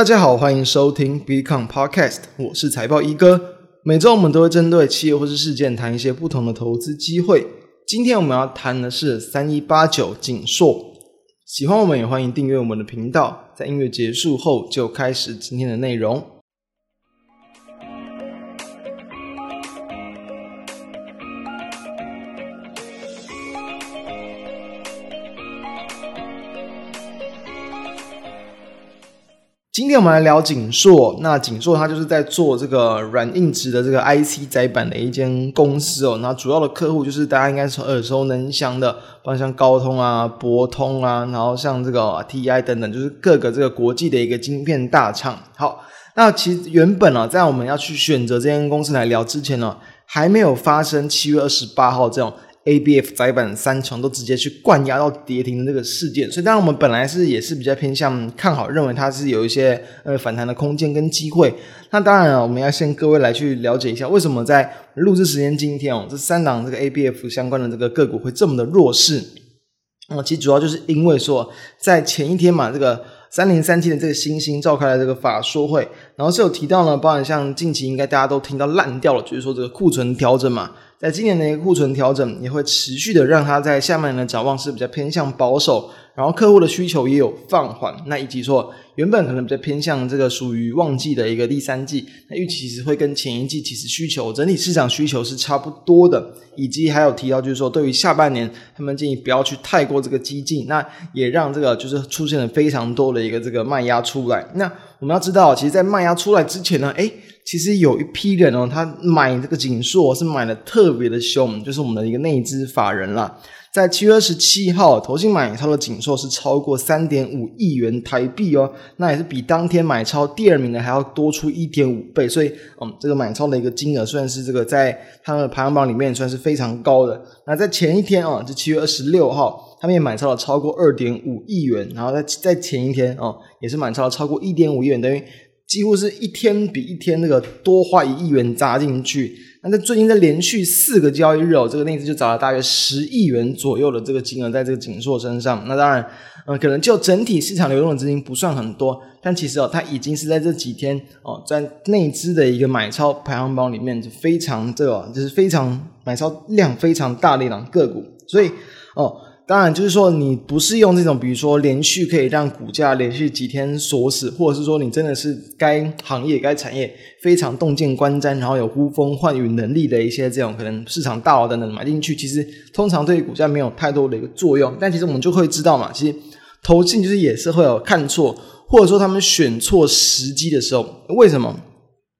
大家好，欢迎收听 Become Podcast，我是财报一哥。每周我们都会针对企业或是事件谈一些不同的投资机会。今天我们要谈的是三一八九景硕。喜欢我们也欢迎订阅我们的频道。在音乐结束后，就开始今天的内容。今天我们来聊景硕。那景硕它就是在做这个软硬质的这个 IC 载板的一间公司哦。那主要的客户就是大家应该是耳熟能详的，包括像高通啊、博通啊，然后像这个 TI 等等，就是各个这个国际的一个晶片大厂。好，那其实原本呢、啊，在我们要去选择这间公司来聊之前呢、还没有发生七月二十八号这种。ABF 载板三重都直接去灌压到跌停的这个事件，所以当然我们本来是也是比较偏向看好，认为它是有一些呃反弹的空间跟机会。那当然了，我们要先各位来去了解一下，为什么在录制时间今天哦，这三档这个 ABF 相关的这个个股会这么的弱势？那么其实主要就是因为说，在前一天嘛，这个三零三七的这个新兴召开了这个法说会，然后是有提到呢，包含像近期应该大家都听到烂掉了，就是说这个库存调整嘛。在今年的一个库存调整也会持续的让它在下半年的展望是比较偏向保守，然后客户的需求也有放缓。那以及说原本可能比较偏向这个属于旺季的一个第三季，那预期其实会跟前一季其实需求整体市场需求是差不多的。以及还有提到就是说对于下半年他们建议不要去太过这个激进，那也让这个就是出现了非常多的一个这个卖压出来。那我们要知道，其实，在卖压出来之前呢，诶其实有一批人哦，他买这个景硕是买的特别的凶，就是我们的一个内资法人了。在七月二十七号，投信买超的景硕是超过三点五亿元台币哦，那也是比当天买超第二名的还要多出一点五倍，所以嗯，这个买超的一个金额算是这个在他们的排行榜里面算是非常高的。那在前一天哦，就七月二十六号，他们也买超了超过二点五亿元，然后在在前一天哦，也是买超了超过一点五亿元，等于。几乎是一天比一天那个多花一亿元砸进去。那在最近在连续四个交易日哦，这个内资就找了大约十亿元左右的这个金额在这个景硕身上。那当然，嗯，可能就整体市场流动的资金不算很多，但其实哦，它已经是在这几天哦，在内资的一个买超排行榜里面就非常这个就是非常买超量非常大的一档个股。所以哦。当然，就是说你不是用这种，比如说连续可以让股价连续几天锁死，或者是说你真的是该行业、该产业非常洞见观瞻，然后有呼风唤雨能力的一些这种可能市场大佬等等买进去，其实通常对于股价没有太多的一个作用。但其实我们就会知道嘛，其实投信就是也是会有看错，或者说他们选错时机的时候，为什么？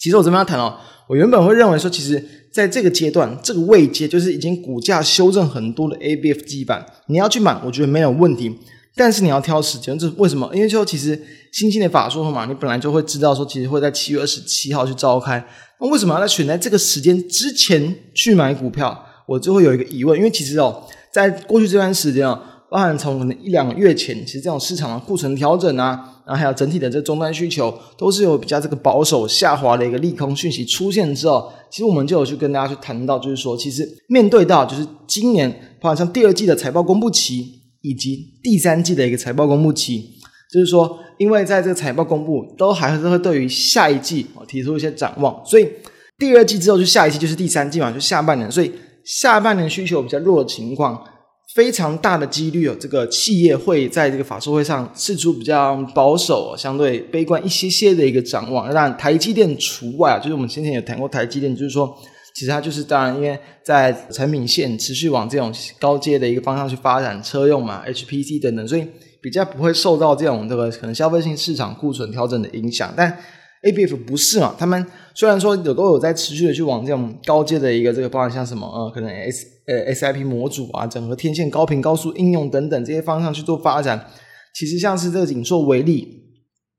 其实我这边要谈哦，我原本会认为说，其实。在这个阶段，这个位阶就是已经股价修正很多的 ABF 基板，你要去买，我觉得没有问题。但是你要挑时间，这是为什么？因为说其实新兴的法说嘛，你本来就会知道说，其实会在七月二十七号去召开。那为什么要在选在这个时间之前去买股票？我就会有一个疑问，因为其实哦，在过去这段时间哦。包含从可能一两个月前，其实这种市场的库存调整啊，然后还有整体的这终端需求，都是有比较这个保守下滑的一个利空讯息出现之后，其实我们就有去跟大家去谈到，就是说，其实面对到就是今年，包含像第二季的财报公布期，以及第三季的一个财报公布期，就是说，因为在这个财报公布，都还是会对于下一季啊提出一些展望，所以第二季之后就下一季就是第三季嘛，就下半年，所以下半年需求比较弱的情况。非常大的几率有这个企业会在这个法说会上释出比较保守、相对悲观一些些的一个展望。当然，台积电除外啊，就是我们先前有谈过台积电，就是说，其实它就是当然，因为在产品线持续往这种高阶的一个方向去发展，车用嘛，HPC 等等，所以比较不会受到这种这个可能消费性市场库存调整的影响。但 ABF 不是嘛？他们虽然说有都有在持续的去往这种高阶的一个这个，包含像什么呃，可能 S。呃，SIP 模组啊，整合天线高频高速应用等等这些方向去做发展，其实像是这个景硕为例，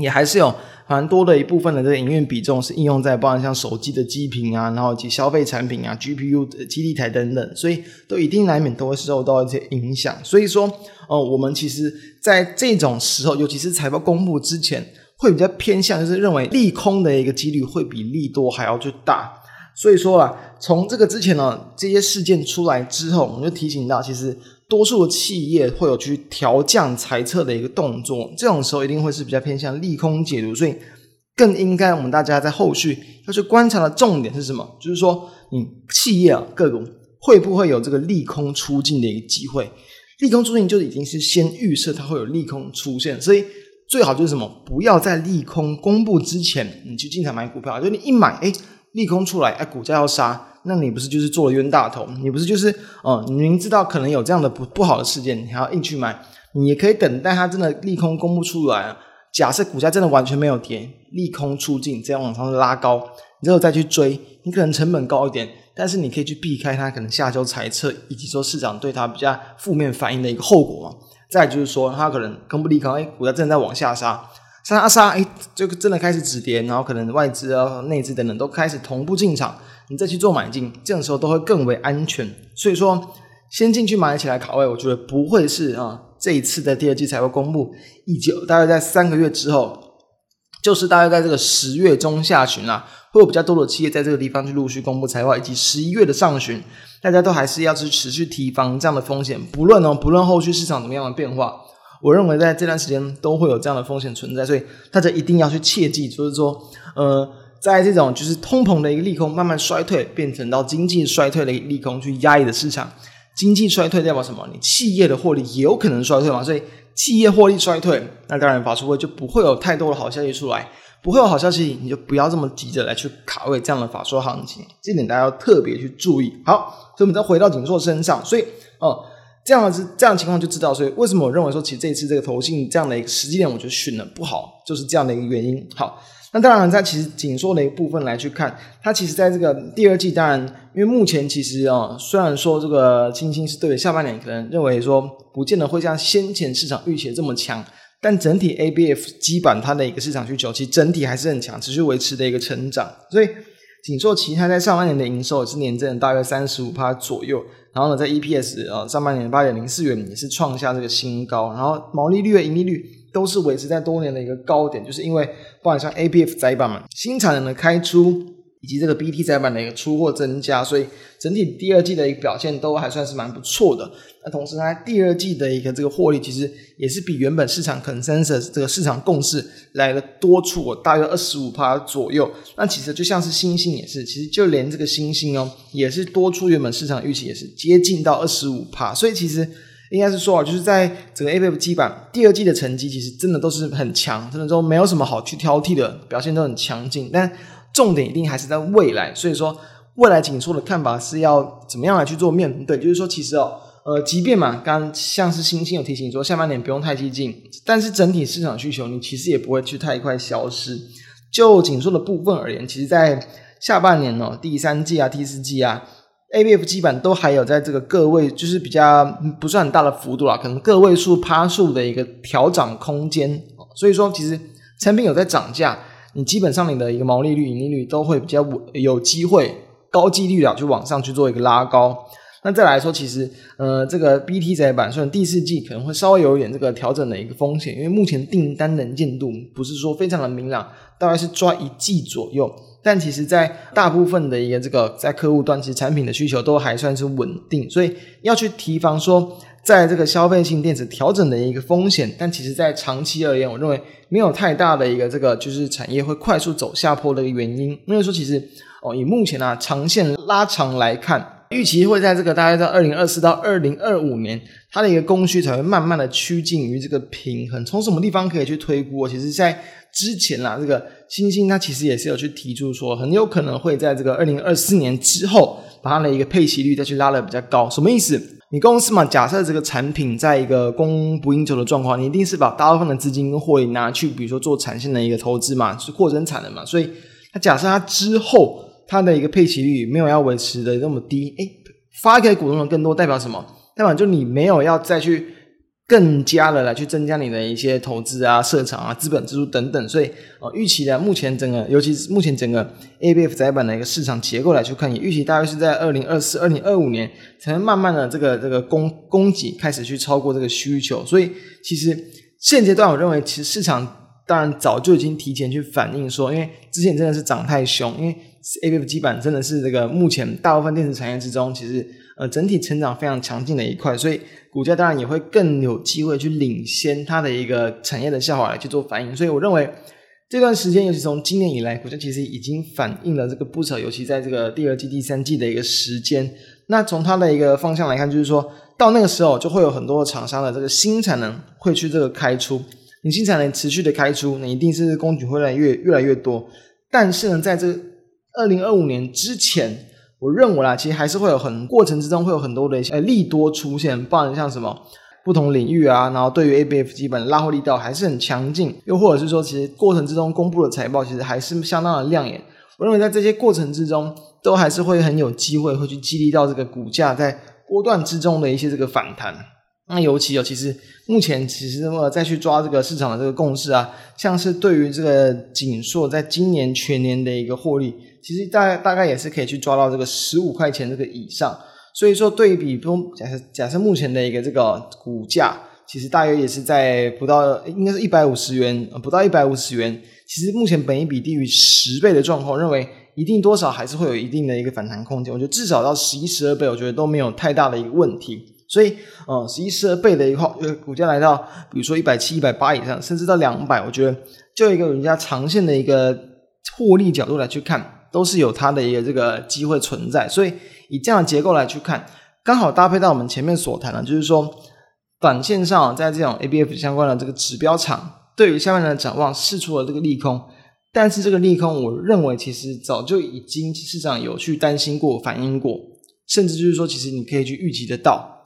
也还是有蛮多的一部分的这个营运比重是应用在包含像手机的基频啊，然后以及消费产品啊，GPU 的基地台等等，所以都一定难免都会受到一些影响。所以说，哦、我们其实在这种时候，尤其是财报公布之前，会比较偏向就是认为利空的一个几率会比利多还要去大。所以说啊，从这个之前呢，这些事件出来之后，我们就提醒到，其实多数的企业会有去调降财测的一个动作，这种时候一定会是比较偏向利空解读，所以更应该我们大家在后续要去观察的重点是什么？就是说，你企业啊各种会不会有这个利空出尽的一个机会？利空出尽就已经是先预设它会有利空出现，所以最好就是什么？不要在利空公布之前你去进场买股票，就你一买，哎，利空出来，哎，股价要杀。那你不是就是做了冤大头？你不是就是哦？你明知道可能有这样的不不好的事件，你还要硬去买？你也可以等待它真的利空公布出来啊。假设股价真的完全没有跌，利空出尽，这样往上拉高，你之后再去追，你可能成本高一点，但是你可以去避开它可能下周财测以及说市场对它比较负面反应的一个后果嘛。再就是说，它可能公布利空，哎，股价正在往下杀，杀杀，哎，就真的开始止跌，然后可能外资啊、内资等等都开始同步进场。你再去做买进，这种时候都会更为安全。所以说，先进去买起来卡位，我觉得不会是啊。这一次的第二季财报公布，以及大概在三个月之后，就是大概在这个十月中下旬啊，会有比较多的企业在这个地方去陆续公布财报，以及十一月的上旬，大家都还是要去持续提防这样的风险。不论哦，不论后续市场怎么样的变化，我认为在这段时间都会有这样的风险存在，所以大家一定要去切记，就是说，呃。在这种就是通膨的一个利空慢慢衰退，变成到经济衰退的一个利空去压抑的市场，经济衰退代表什么？你企业的获利也有可能衰退嘛？所以企业获利衰退，那当然法说会就不会有太多的好消息出来，不会有好消息，你就不要这么急着来去卡位这样的法说行情，这点大家要特别去注意。好，所以我们再回到景硕身上，所以哦，这样子这样的情况就知道，所以为什么我认为说其实这一次这个投信这样的一个时机点，我觉得选的不好，就是这样的一个原因。好。那当然，在其实紧缩的一个部分来去看，它其实在这个第二季，当然，因为目前其实啊，虽然说这个欣兴是对下半年可能认为说不见得会像先前市场预期这么强，但整体 ABF 基板它的一个市场需求，其实整体还是很强，持续维持的一个成长。所以紧缩其他在上半年的营收也是年增大约三十五趴左右，然后呢，在 EPS 啊上半年八点零四元也是创下这个新高，然后毛利率和盈利率。都是维持在多年的一个高点，就是因为不管像 ABF 窄板嘛，新产能的开出，以及这个 BT 载板的一个出货增加，所以整体第二季的一个表现都还算是蛮不错的。那同时它第二季的一个这个获利，其实也是比原本市场 consensus 这个市场共识来的多出我大约二十五趴左右。那其实就像是欣兴也是，其实就连这个欣兴哦，也是多出原本市场预期，也是接近到二十五趴。所以其实。应该是说啊，就是在整个 ABF 基板第二季的成绩，其实真的都是很强，真的都没有什么好去挑剔的，表现都很强劲。但重点一定还是在未来，所以说未来紧缩的看法是要怎么样来去做面对？就是说，其实哦，呃，即便嘛，刚刚像是星星有提醒说，下半年不用太激进，但是整体市场需求你其实也不会去太快消失。就紧缩的部分而言，其实在下半年哦，第三季啊，第四季啊。ABF 基本都还有在这个个位，就是比较不算很大的幅度啦，可能个位数趴数的一个调涨空间。所以说，其实产品有在涨价，你基本上你的一个毛利率、盈利率都会比较稳有机会高几率啊，就往上去做一个拉高。那再来说，其实呃，这个 BT 载板虽然第四季可能会稍微有一点这个调整的一个风险，因为目前订单能见度不是说非常的明朗，大概是抓一季左右。但其实，在大部分的一个这个在客户端，其实产品的需求都还算是稳定，所以要去提防说，在这个消费性电子调整的一个风险。但其实，在长期而言，我认为没有太大的一个这个就是产业会快速走下坡的一个原因。因为说，其实哦，以目前啊长线拉长来看。预期会在这个大概在二零二四到二零二五年，它的一个供需才会慢慢的趋近于这个平衡。从什么地方可以去推估？其实，在之前啦，这个欣兴它其实也是有去提出说，很有可能会在这个二零二四年之后，把它的一个配息率再去拉得比较高。什么意思？你公司嘛，假设这个产品在一个供不应求的状况，你一定是把大部分的资金跟获利拿去，比如说做产线的一个投资嘛，是扩增产的嘛。所以，它假设它之后。它的一个配齐率没有要维持的那么低，哎，发给股东的更多代表什么？代表就你没有要再去更加的来去增加你的一些投资啊、设厂啊、资本支出等等，所以呃，预期的目前整个，尤其是目前整个 ABF 载板的一个市场结构来去看，也预期大约是在二零二四、二零二五年才能慢慢的这个这个供供给开始去超过这个需求，所以其实现阶段我认为其实市场。当然早就已经提前去反映说，因为之前真的是涨太凶，因为 ABF 基板真的是这个目前大部分电子产业之中，其实呃整体成长非常强劲的一块，所以股价当然也会更有机会去领先它的一个产业的下滑来去做反应。所以我认为这段时间，尤其从今年以来，股价其实已经反映了这个不少，尤其在这个第二季、第三季的一个时间。那从它的一个方向来看，就是说到那个时候，就会有很多厂商的这个新产能会去这个开出。你新产能持续的开出，那一定是供给会越来越越来越多。但是呢，在这二零二五年之前，我认为啊，其实还是会有很过程之中会有很多的一些利多出现，包含像什么不同领域啊，然后对于 ABF 基本拉货力道还是很强劲，又或者是说，其实过程之中公布的财报其实还是相当的亮眼。我认为在这些过程之中，都还是会很有机会会去激励到这个股价在波段之中的一些这个反弹。那尤其有，其实目前其实呃再去抓这个市场的这个共识啊，像是对于这个景硕在今年全年的一个获利，其实大大概也是可以去抓到这个十五块钱这个以上。所以说对比中，假设假设目前的一个这个股价，其实大约也是在不到应该是一百五十元，不到一百五十元。其实目前本一比低于十倍的状况，认为一定多少还是会有一定的一个反弹空间。我觉得至少到十一十二倍，我觉得都没有太大的一个问题。所以，呃，十一、十二倍的一个呃股价来到，比如说一百七、一百八以上，甚至到两百，我觉得就一个人家长线的一个获利角度来去看，都是有它的一个这个机会存在。所以，以这样的结构来去看，刚好搭配到我们前面所谈的，就是说，短线上在这种 ABF 相关的这个指标厂，对于下面的展望试出了这个利空，但是这个利空，我认为其实早就已经市场有去担心过、反映过，甚至就是说，其实你可以去预计得到。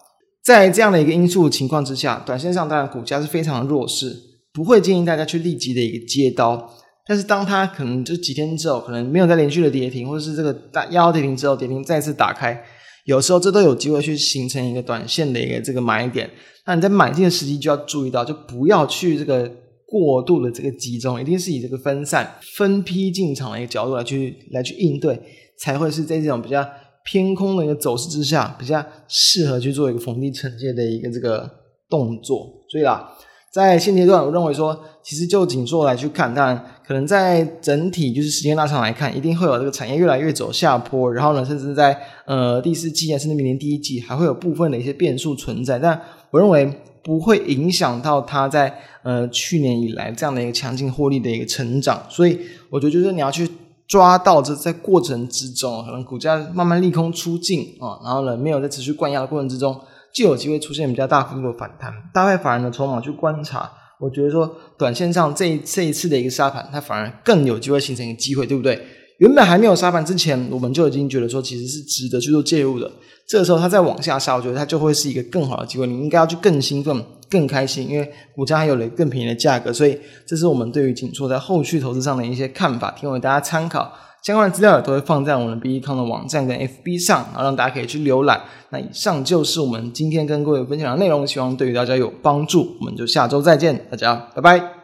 在这样的一个因素情况之下，短线上当然股价是非常的弱势，不会建议大家去立即的一个接刀。但是当它可能这几天之后，可能没有再连续的跌停，或者是这个大压跌停之后，跌停再次打开，有时候这都有机会去形成一个短线的一个这个买点。那你在买进的时机就要注意到，就不要去这个过度的这个集中，一定是以这个分散、分批进场的一个角度来去来去应对，才会是在这种比较。偏空的一个走势之下，比较适合去做一个逢低承接的一个这个动作。所以啦，在现阶段，我认为说，其实就紧缩来去看，当然可能在整体就是时间拉长来看，一定会有这个产业越来越走下坡，然后呢，甚至在呃第四季啊，甚至明年第一季，还会有部分的一些变数存在。但我认为不会影响到它在呃去年以来这样的一个强劲获利的一个成长。所以我觉得就是你要去。抓到这在过程之中，可能股价慢慢利空出尽啊，然后呢，没有在持续灌压的过程之中，就有机会出现比较大幅度的反弹。大概法人的筹码去观察，我觉得说短线上这这一次的一个杀盘，它反而更有机会形成一个机会，对不对？原本还没有杀盘之前，我们就已经觉得说其实是值得去做介入的。这个时候它再往下杀，我觉得它就会是一个更好的机会。你应该要去更兴奋、更开心，因为股价还有了更便宜的价格。所以这是我们对于景硕在后续投资上的一些看法，提供给大家参考。相关的资料也都会放在我们的 BE.COM 的网站跟 FB 上，然后让大家可以去浏览。那以上就是我们今天跟各位分享的内容，希望对于大家有帮助。我们就下周再见，大家拜拜。